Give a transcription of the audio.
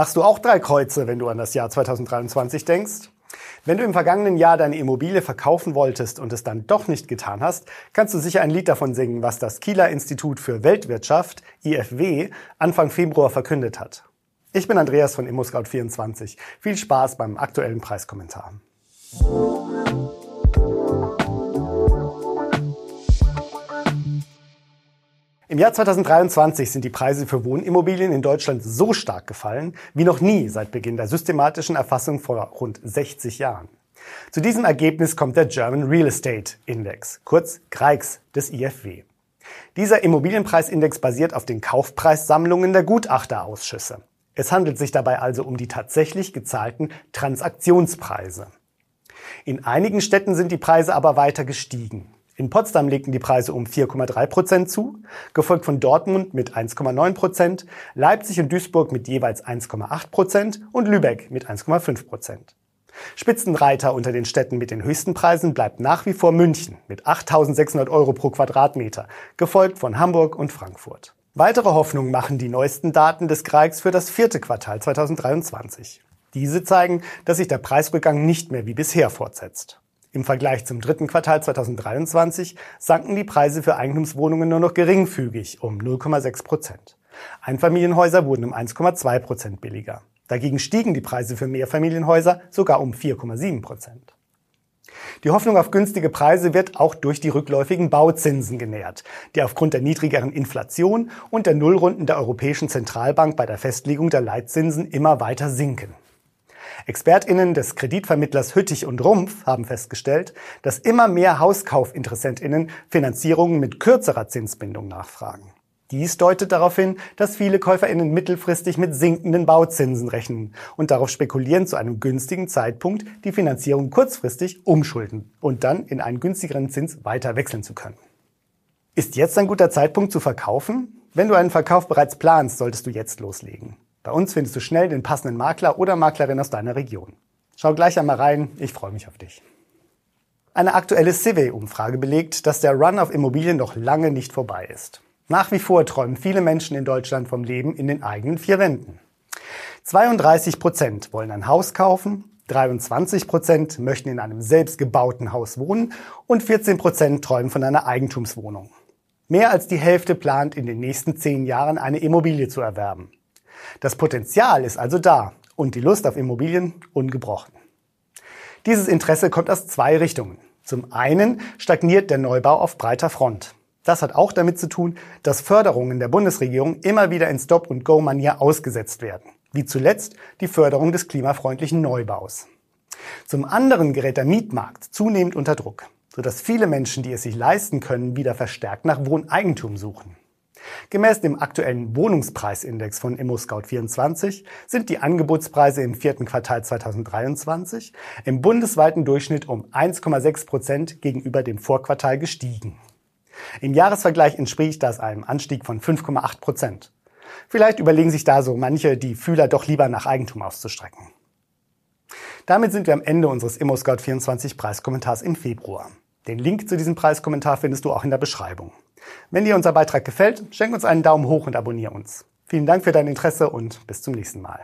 Machst du auch drei Kreuze, wenn du an das Jahr 2023 denkst? Wenn du im vergangenen Jahr deine Immobilie verkaufen wolltest und es dann doch nicht getan hast, kannst du sicher ein Lied davon singen, was das Kieler Institut für Weltwirtschaft, IFW, Anfang Februar verkündet hat. Ich bin Andreas von ImmoScout24. Viel Spaß beim aktuellen Preiskommentar. Im Jahr 2023 sind die Preise für Wohnimmobilien in Deutschland so stark gefallen wie noch nie seit Beginn der systematischen Erfassung vor rund 60 Jahren. Zu diesem Ergebnis kommt der German Real Estate Index, kurz GREIX des IFW. Dieser Immobilienpreisindex basiert auf den Kaufpreissammlungen der Gutachterausschüsse. Es handelt sich dabei also um die tatsächlich gezahlten Transaktionspreise. In einigen Städten sind die Preise aber weiter gestiegen. In Potsdam legten die Preise um 4,3 Prozent zu, gefolgt von Dortmund mit 1,9 Prozent, Leipzig und Duisburg mit jeweils 1,8 Prozent und Lübeck mit 1,5 Prozent. Spitzenreiter unter den Städten mit den höchsten Preisen bleibt nach wie vor München mit 8.600 Euro pro Quadratmeter, gefolgt von Hamburg und Frankfurt. Weitere Hoffnung machen die neuesten Daten des Kreigs für das vierte Quartal 2023. Diese zeigen, dass sich der Preisrückgang nicht mehr wie bisher fortsetzt. Im Vergleich zum dritten Quartal 2023 sanken die Preise für Eigentumswohnungen nur noch geringfügig um 0,6 Prozent. Einfamilienhäuser wurden um 1,2 Prozent billiger. Dagegen stiegen die Preise für Mehrfamilienhäuser sogar um 4,7 Prozent. Die Hoffnung auf günstige Preise wird auch durch die rückläufigen Bauzinsen genährt, die aufgrund der niedrigeren Inflation und der Nullrunden der Europäischen Zentralbank bei der Festlegung der Leitzinsen immer weiter sinken. ExpertInnen des Kreditvermittlers Hüttich und Rumpf haben festgestellt, dass immer mehr HauskaufinteressentInnen Finanzierungen mit kürzerer Zinsbindung nachfragen. Dies deutet darauf hin, dass viele KäuferInnen mittelfristig mit sinkenden Bauzinsen rechnen und darauf spekulieren, zu einem günstigen Zeitpunkt die Finanzierung kurzfristig umschulden und dann in einen günstigeren Zins weiter wechseln zu können. Ist jetzt ein guter Zeitpunkt zu verkaufen? Wenn du einen Verkauf bereits planst, solltest du jetzt loslegen. Bei uns findest du schnell den passenden Makler oder Maklerin aus deiner Region. Schau gleich einmal rein, ich freue mich auf dich. Eine aktuelle Civey-Umfrage belegt, dass der Run auf Immobilien noch lange nicht vorbei ist. Nach wie vor träumen viele Menschen in Deutschland vom Leben in den eigenen vier Wänden. 32 Prozent wollen ein Haus kaufen, 23 Prozent möchten in einem selbstgebauten Haus wohnen und 14 Prozent träumen von einer Eigentumswohnung. Mehr als die Hälfte plant in den nächsten zehn Jahren eine Immobilie zu erwerben. Das Potenzial ist also da und die Lust auf Immobilien ungebrochen. Dieses Interesse kommt aus zwei Richtungen. Zum einen stagniert der Neubau auf breiter Front. Das hat auch damit zu tun, dass Förderungen der Bundesregierung immer wieder in Stop-and-Go-Manier ausgesetzt werden, wie zuletzt die Förderung des klimafreundlichen Neubaus. Zum anderen gerät der Mietmarkt zunehmend unter Druck, sodass viele Menschen, die es sich leisten können, wieder verstärkt nach Wohneigentum suchen. Gemäß dem aktuellen Wohnungspreisindex von ImmoScout24 sind die Angebotspreise im vierten Quartal 2023 im bundesweiten Durchschnitt um 1,6 Prozent gegenüber dem Vorquartal gestiegen. Im Jahresvergleich entspricht das einem Anstieg von 5,8 Prozent. Vielleicht überlegen sich da so manche, die Fühler doch lieber nach Eigentum auszustrecken. Damit sind wir am Ende unseres ImmoScout24 Preiskommentars im Februar. Den Link zu diesem Preiskommentar findest du auch in der Beschreibung. Wenn dir unser Beitrag gefällt, schenk uns einen Daumen hoch und abonniere uns. Vielen Dank für dein Interesse und bis zum nächsten Mal.